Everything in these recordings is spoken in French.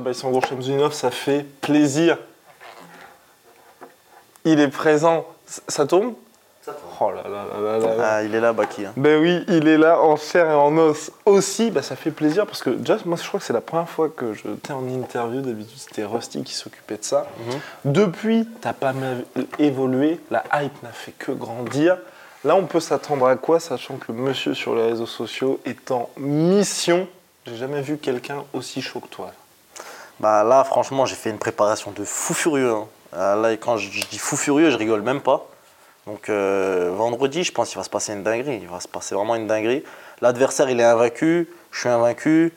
Baïsangour Chemzunov, ça fait plaisir. Il est présent. Ça- Ça tourne? Oh là là là là là là. Ah, il est là, Baki. hein. Ben oui, il est là en chair et en os aussi. Bah, ça fait plaisir parce que déjà, moi je crois que c'est la première fois que je t'ai en interview. D'habitude, c'était Rusty qui s'occupait de ça. Depuis, t'as pas mal évolué. La hype n'a fait que grandir. Là, on peut s'attendre à quoi, sachant que le monsieur sur les réseaux sociaux est en mission? J'ai jamais vu quelqu'un aussi chaud que toi. Bah là, franchement, j'ai fait une préparation de fou furieux. hein. Ah, là, quand je, je dis fou furieux, je rigole même pas. Donc euh, vendredi, je pense qu'il va se passer une dinguerie. Il va se passer vraiment une dinguerie. L'adversaire, il est invaincu. Je suis invaincu.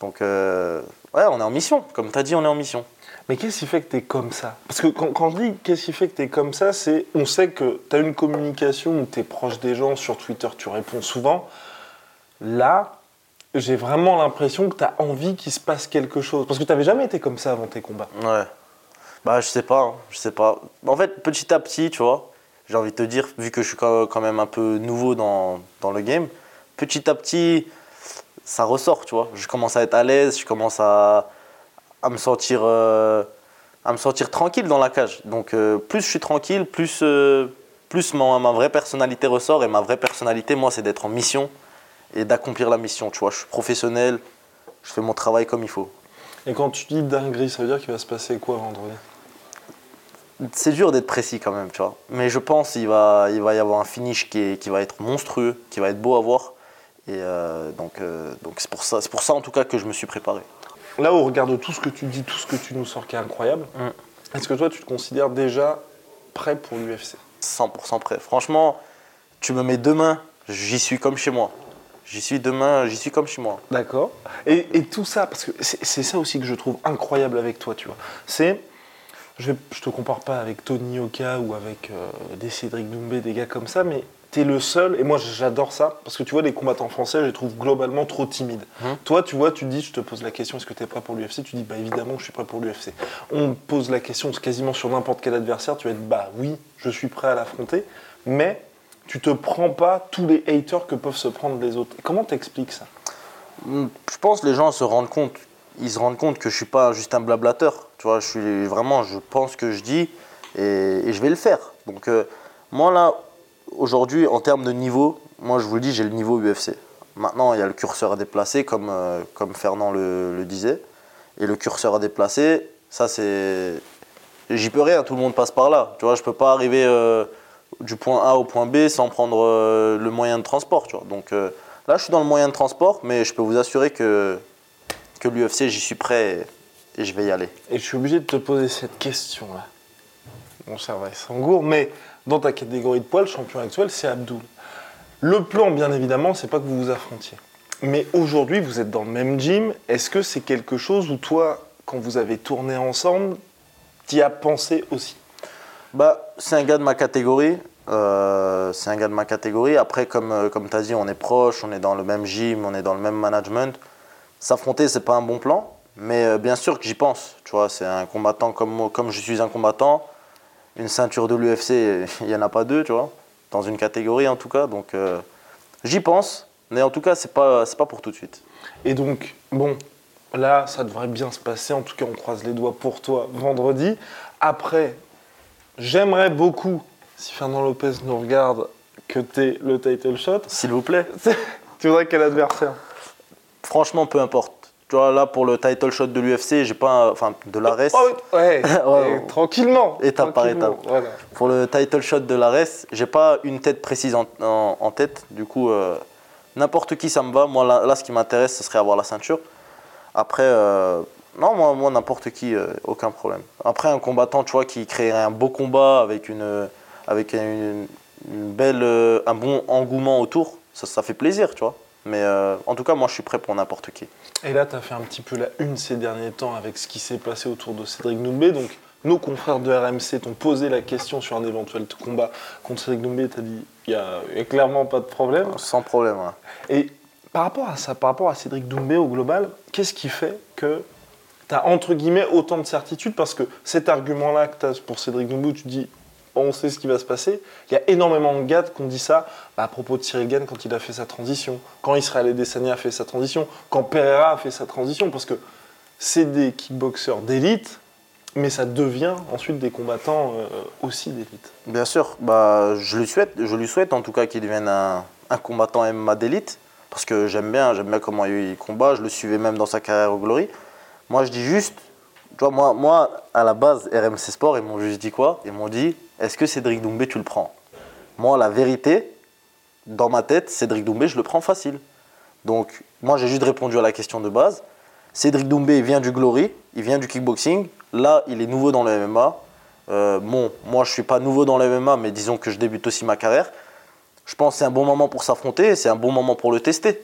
Donc euh, ouais, on est en mission. Comme tu as dit, on est en mission. Mais qu'est-ce qui fait que tu es comme ça? Parce que quand, quand je dis qu'est-ce qui fait que tu es comme ça, c'est on sait que tu as une communication où tu es proche des gens, sur Twitter tu réponds souvent. Là, j'ai vraiment l'impression que tu as envie qu'il se passe quelque chose. Parce que tu n'avais jamais été comme ça avant tes combats. Ouais. Bah je sais pas, hein, je sais pas. En fait, petit à petit, tu vois, j'ai envie de te dire, vu que je suis quand même un peu nouveau dans, dans le game, petit à petit, ça ressort, tu vois. Je commence à être à l'aise, je commence à, à me sentir euh, à me sentir tranquille dans la cage. Donc euh, plus je suis tranquille, plus euh, plus ma vraie personnalité ressort et ma vraie personnalité, moi, c'est d'être en mission et d'accomplir la mission, tu vois. Je suis professionnel, je fais mon travail comme il faut. Et quand tu dis dinguerie, ça veut dire qu'il va se passer quoi vendredi? C'est dur d'être précis quand même, tu vois. Mais je pense qu'il va, il va y avoir un finish qui, est- qui va être monstrueux, qui va être beau à voir. Et euh, donc, euh, donc c'est pour ça, c'est pour ça en tout cas que je me suis préparé. Là, au regard de tout ce que tu dis, tout ce que tu nous sors qui est incroyable, Mm. est-ce que toi tu te considères déjà prêt pour l'UFC 100% prêt. Franchement, tu me mets demain, j'y suis comme chez moi. J'y suis demain, j'y suis comme chez moi. D'accord. Et, et tout ça, parce que c'est ça aussi que je trouve incroyable avec toi, tu vois. C'est, je, je te compare pas avec Tony Oka ou avec euh, des Cédric Doumbé, des gars comme ça, mais tu es le seul, et moi j'adore ça, parce que tu vois, les combattants français, je les trouve globalement trop timides. Mhm. Toi, tu vois, tu dis, je te pose la question, est-ce que tu es prêt pour l'UFC Tu dis, bah évidemment, je suis prêt pour l'UFC. On pose la question quasiment sur n'importe quel adversaire, tu vas être, bah oui, je suis prêt à l'affronter, mais tu te prends pas tous les haters que peuvent se prendre les autres. Comment t'expliques ça? Mm, Je pense que les gens se rendent compte, ils se rendent compte que je suis pas juste un blablateur. Tu vois, je suis vraiment, je pense ce que je dis et, je vais le faire. Donc euh, moi là, aujourd'hui, en termes de niveau, moi je vous le dis, j'ai le niveau UFC. Maintenant, il y a le curseur à déplacer, comme, euh, comme Fernand le, le disait. Et le curseur à déplacer, ça c'est. J'y peux rien, tout le monde passe par là. Tu vois, je peux pas arriver euh, du point A au point B sans prendre euh, le moyen de transport. Tu vois. Donc euh, là, je suis dans le moyen de transport, mais je peux vous assurer que, que l'UFC, j'y suis prêt et, et je vais y aller. Et je suis obligé de te poser cette question-là. Bon, ça va, Sangour, mais dans ta catégorie de poids, le champion actuel, c'est Abdul. Le plan, bien évidemment, c'est pas que vous vous affrontiez. Mais aujourd'hui, vous êtes dans le même gym. Est-ce que c'est quelque chose où toi, quand vous avez tourné ensemble, t'y as pensé aussi? Bah, c'est un gars de ma catégorie. Euh, c'est un gars de ma catégorie. Après, comme, euh, comme tu as dit, on est proche, on est dans le même gym, on est dans le même management. S'affronter, c'est pas un bon plan. Mais euh, bien sûr que j'y pense. Tu vois, c'est un combattant comme comme je suis un combattant. Une ceinture de l'UFC, il n'y en a pas deux, tu vois. Dans une catégorie en tout cas. Donc j'y pense. Mais en tout cas, c'est pas, c'est pas pour tout de suite. Et donc, bon, là, ça devrait bien se passer. En tout cas, on croise les doigts pour toi vendredi. Après, j'aimerais beaucoup, si Fernand Lopez nous regarde, que tu aies le title shot. S'il vous plaît. tu voudrais quel adversaire? Franchement, peu importe. Tu vois, là, pour le title shot de l'UFC, j'ai pas. Enfin, de l'ARES. Oh, ouais, Ouais, et ouais. tranquillement. Étape par étape. Voilà. Pour le title shot de l'ARES, j'ai pas une tête précise en, en- en tête. Du coup, euh, n'importe qui, ça me va. Moi, là, là, ce qui m'intéresse, ce serait avoir la ceinture. Après, euh, non, moi, moi n'importe qui, euh, aucun problème. Après, un combattant, tu vois, qui créerait un beau combat avec, une, avec une, une belle, euh, un bon engouement autour, ça, ça fait plaisir, tu vois. Mais euh, en tout cas, moi, je suis prêt pour n'importe qui. Et là, tu as fait un petit peu la une ces derniers temps avec ce qui s'est passé autour de Cédric Doumbé. Donc, nos confrères de RMC t'ont posé la question sur un éventuel combat contre Cédric Doumbé. Tu as dit, il n'y a, clairement pas de problème. Sans problème, Et par rapport à ça, par rapport à Cédric Doumbé au global, qu'est-ce qui fait que tu as entre guillemets autant de certitude Parce que cet argument-là que tu as pour Cédric Doumbé, tu dis on sait ce qui va se passer. Il y a énormément de gars qui ont dit ça bah, à propos de Cyril Gann quand il a fait sa transition, quand Israël Adesanya a fait sa transition, quand Pereira a fait sa transition, parce que c'est des kickboxers d'élite, mais ça devient ensuite des combattants euh, aussi d'élite. Bien sûr, bah, je, lui souhaite, je lui souhaite en tout cas qu'il devienne un, combattant MMA d'élite, parce que j'aime bien, j'aime bien comment il combat, je le suivais même dans sa carrière au Glory. Moi je dis juste, tu vois, moi, moi à la base, RMC Sport, ils m'ont juste dit quoi? Ils m'ont dit, est-ce que Cédric Doumbé, tu le prends? Moi, la vérité, dans ma tête, Cédric Doumbé, je le prends facile. Donc, moi, j'ai juste répondu à la question de base. Cédric Doumbé, il vient du Glory, il vient du kickboxing. Là, il est nouveau dans le MMA. Euh, bon, moi, je ne suis pas nouveau dans le MMA, mais disons que je débute aussi ma carrière. Je pense que c'est un bon moment pour s'affronter, c'est un bon moment pour le tester.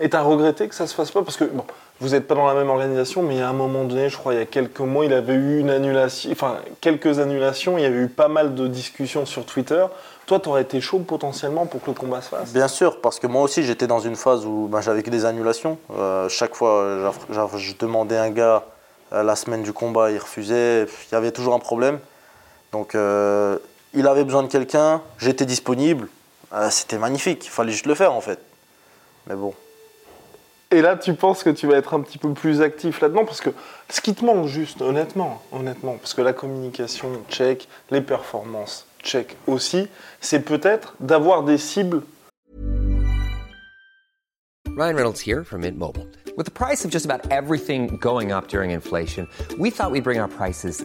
Et tu as regretté que ça se fasse pas Parce que, bon, vous n'êtes pas dans la même organisation, mais a un moment donné, je crois, il y a quelques mois, il avait eu une annulation, enfin, quelques annulations, il y avait eu pas mal de discussions sur Twitter. Toi, tu aurais été chaud potentiellement pour que le combat se fasse? Bien sûr, parce que moi aussi, j'étais dans une phase où ben, j'avais que des annulations. Euh, chaque fois, je demandais un gars euh, la semaine du combat, il refusait, il y avait toujours un problème. Donc, euh, il avait besoin de quelqu'un, j'étais disponible. C'était magnifique, il fallait juste le faire en fait. Mais bon, et là, tu penses que tu vas être un petit peu plus actif là-dedans Parce que ce qui te manque juste, honnêtement, honnêtement, parce que la communication, check, les performances, check aussi, c'est peut-être d'avoir des cibles. Ryan Reynolds here from Mint Mobile. With the price of just about everything going up during inflation, we thought we'd bring our prices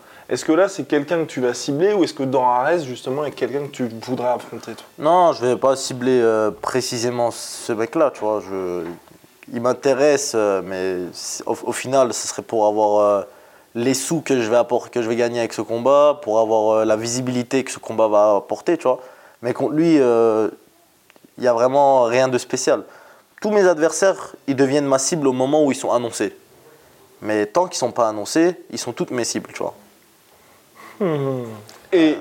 Est-ce que là, c'est quelqu'un que tu vas cibler ou est-ce que dans Ares, justement, a quelqu'un que tu voudrais affronter Non, je ne vais pas cibler euh, précisément ce mec-là, tu vois. Il m'intéresse, euh, mais au, final, ce serait pour avoir euh, les sous que je, vais que je vais gagner avec ce combat, pour avoir la visibilité que ce combat va apporter, tu vois. Mais contre lui, il n'y a vraiment rien de spécial. Tous mes adversaires, ils deviennent ma cible au moment où ils sont annoncés. Mais tant qu'ils ne sont pas annoncés, ils sont toutes mes cibles, tu vois. Et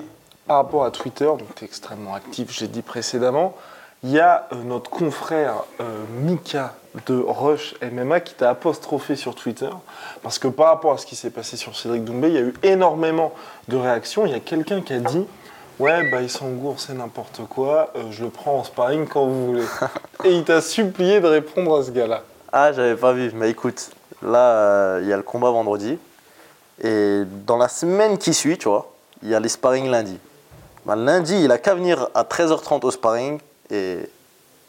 par rapport à Twitter, donc tu es extrêmement actif, j'ai dit précédemment, il y a euh, notre confrère euh, Mika de Rush MMA qui t'a apostrophé sur Twitter parce que par rapport à ce qui s'est passé sur Cédric Doumbé, il y a eu énormément de réactions. Il y a quelqu'un qui a dit Ouais, bah, il s'engourde, c'est n'importe quoi, euh, je le prends en sparring quand vous voulez. Et il t'a supplié de répondre à ce gars-là. Ah, j'avais pas vu, mais écoute, là, il y a le combat vendredi. Et dans la semaine qui suit, tu vois, il y a les sparring lundi. Ben, lundi, il a qu'à venir à 13h30 au sparring et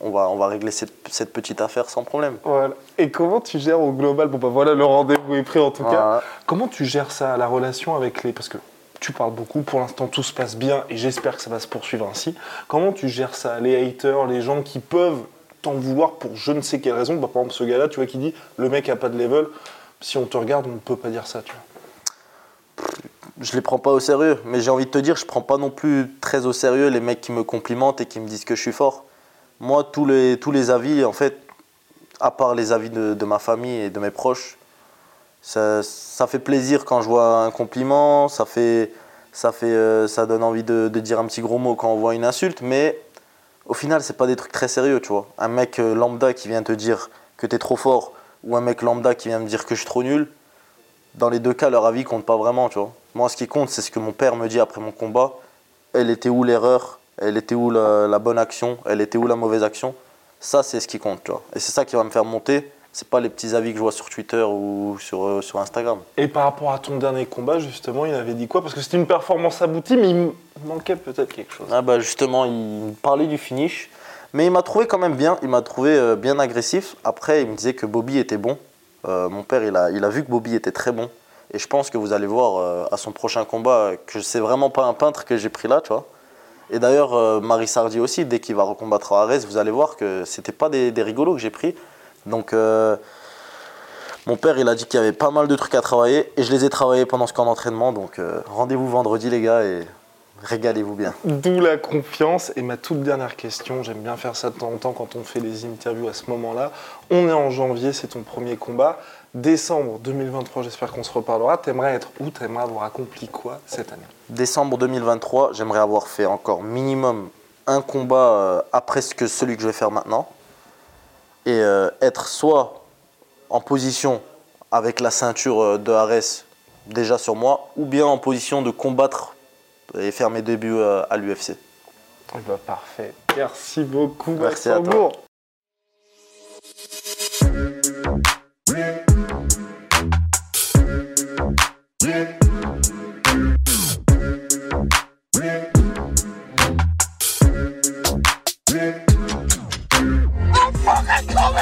on va, on va régler cette, cette petite affaire sans problème. Voilà. Et comment tu gères au global? Bon, bah voilà, le rendez-vous est pris en tout cas. Comment tu gères ça, la relation avec les. Parce que tu parles beaucoup, pour l'instant tout se passe bien et j'espère que ça va se poursuivre ainsi. Comment tu gères ça Les haters, les gens qui peuvent t'en vouloir pour je ne sais quelle raison? Bah, par exemple, ce gars-là, tu vois, qui dit le mec a pas de level. Si on te regarde, on ne peut pas dire ça, tu vois je les prends pas au sérieux. Mais j'ai envie de te dire, je prends pas non plus très au sérieux les mecs qui me complimentent et qui me disent que je suis fort. Moi, tous les, tous les avis, en fait, à part les avis de, ma famille et de mes proches, ça, fait plaisir quand je vois un compliment, ça, fait, ça, fait, euh, ça donne envie de, dire un petit gros mot quand on voit une insulte, mais au final, c'est pas des trucs très sérieux, tu vois. Un mec euh, lambda qui vient te dire que tu es trop fort, ou un mec lambda qui vient me dire que je suis trop nul, dans les deux cas, leur avis compte pas vraiment, tu vois. Moi, ce qui compte, c'est ce que mon père me dit après mon combat. Elle était où l'erreur? Elle était où la, bonne action? Elle était où la mauvaise action? Ça, c'est ce qui compte, tu vois. Et c'est ça qui va me faire monter. C'est pas les petits avis que je vois sur Twitter ou sur, euh, sur Instagram. Et par rapport à ton dernier combat, justement, il avait dit quoi? Parce que c'était une performance aboutie, mais il manquait peut-être quelque chose. Ah bah justement, il parlait du finish. Mais il m'a trouvé quand même bien, il m'a trouvé euh, bien agressif. Après, il me disait que Bobby était bon. Euh, mon père, il a, il a vu que Bobby était très bon. Et je pense que vous allez voir euh, à son prochain combat que c'est vraiment pas un peintre que j'ai pris là, tu vois. Et d'ailleurs, euh, Marie Sardi aussi, dès qu'il va recombattre Arès, vous allez voir que c'était pas des, rigolos que j'ai pris. Donc, euh, mon père, il a dit qu'il y avait pas mal de trucs à travailler et je les ai travaillés pendant ce camp d'entraînement. Donc, rendez-vous vendredi, les gars, et régalez-vous bien. D'où la confiance. Et ma toute dernière question, j'aime bien faire ça de temps en temps quand on fait des interviews à ce moment-là. On est en janvier, c'est ton premier combat. Décembre 2023, j'espère qu'on se reparlera. T'aimerais être où? T'aimerais avoir accompli quoi cette année? Décembre 2023, j'aimerais avoir fait encore minimum un combat euh, après ce que celui que je vais faire maintenant. Et euh, être soit en position avec la ceinture euh, de Ares déjà sur moi, ou bien en position de combattre et faire mes débuts à l'UFC. Eh ben, Parfait. Merci beaucoup, Merci à toi.